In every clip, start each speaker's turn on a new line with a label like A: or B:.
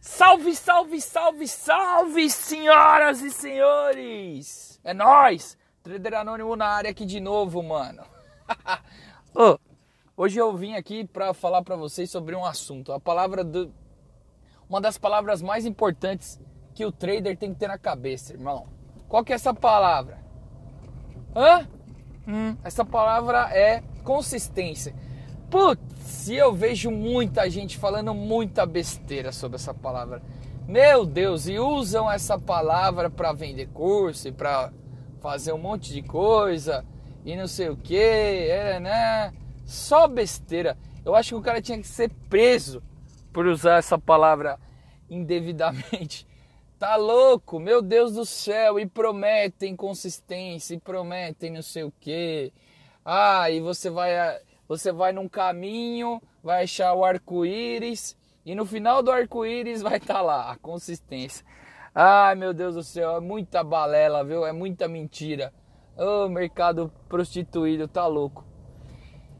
A: Salve, salve, salve, salve, senhoras e senhores! É nós, Trader Anônimo na área aqui de novo, mano. oh, hoje eu vim aqui para falar para vocês sobre um assunto, a palavra do uma das palavras mais importantes que o trader tem que ter na cabeça, irmão. Qual que é essa palavra? Hã? Hum, essa palavra é consistência. Putz, eu vejo muita gente falando muita besteira sobre essa palavra. Meu Deus, e usam essa palavra para vender curso e para fazer um monte de coisa e não sei o que, é, né? Só besteira. Eu acho que o cara tinha que ser preso por usar essa palavra indevidamente. Tá louco, meu Deus do céu, e prometem consistência, e prometem não sei o que. Ah, e você vai você vai num caminho, vai achar o arco-íris e no final do arco-íris vai estar tá lá a consistência. Ai meu Deus do céu, é muita balela, viu? É muita mentira. Ô oh, mercado prostituído, tá louco.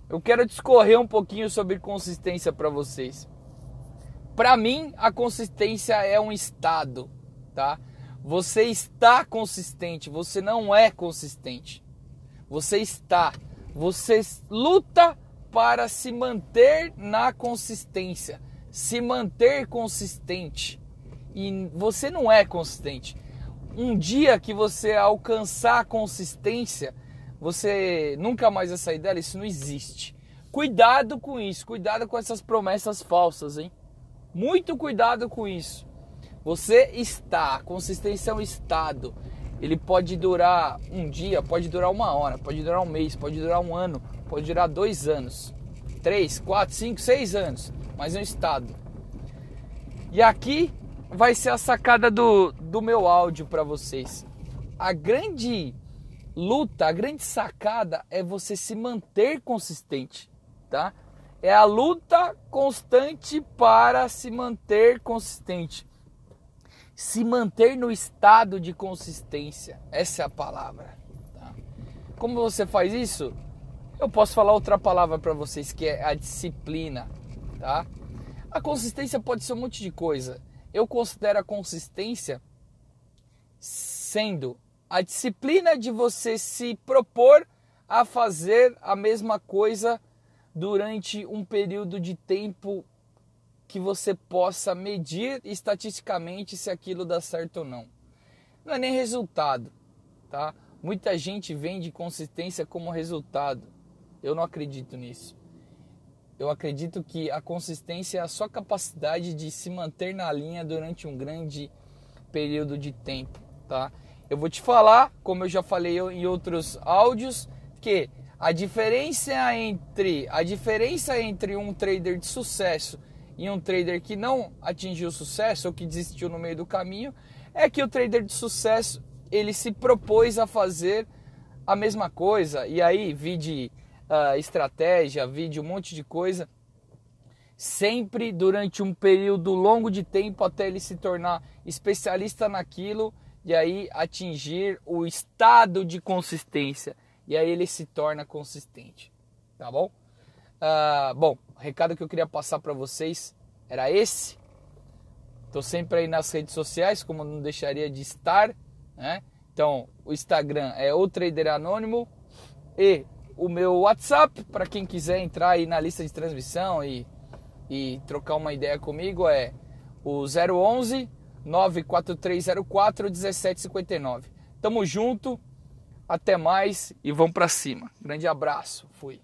A: Eu quero discorrer um pouquinho sobre consistência para vocês. Para mim, a consistência é um estado, tá? Você está consistente, você não é consistente. Você está você luta para se manter na consistência, se manter consistente. E você não é consistente. Um dia que você alcançar a consistência, você nunca mais vai sair dela, isso não existe. Cuidado com isso, cuidado com essas promessas falsas, hein? Muito cuidado com isso. Você está, consistência é um estado. Ele pode durar um dia, pode durar uma hora, pode durar um mês, pode durar um ano, pode durar dois anos, três, quatro, cinco, seis anos, mas é um estado. E aqui vai ser a sacada do, do meu áudio para vocês. A grande luta, a grande sacada é você se manter consistente, tá? É a luta constante para se manter consistente se manter no estado de consistência. Essa é a palavra. Tá? Como você faz isso? Eu posso falar outra palavra para vocês que é a disciplina, tá? A consistência pode ser um monte de coisa. Eu considero a consistência sendo a disciplina de você se propor a fazer a mesma coisa durante um período de tempo que você possa medir estatisticamente se aquilo dá certo ou não. Não é nem resultado, tá? Muita gente vende consistência como resultado. Eu não acredito nisso. Eu acredito que a consistência é a sua capacidade de se manter na linha durante um grande período de tempo, tá? Eu vou te falar, como eu já falei em outros áudios, que a diferença entre a diferença entre um trader de sucesso e um trader que não atingiu sucesso ou que desistiu no meio do caminho, é que o trader de sucesso ele se propôs a fazer a mesma coisa e aí vide uh, estratégia, vide um monte de coisa, sempre durante um período longo de tempo até ele se tornar especialista naquilo e aí atingir o estado de consistência e aí ele se torna consistente, tá bom? Uh, bom, o recado que eu queria passar para vocês era esse. Estou sempre aí nas redes sociais, como não deixaria de estar, né? Então, o Instagram é o Trader Anônimo e o meu WhatsApp, para quem quiser entrar aí na lista de transmissão e, e trocar uma ideia comigo, é o 011 94304 1759. Tamo junto, até mais e vamos para cima. Grande abraço, fui.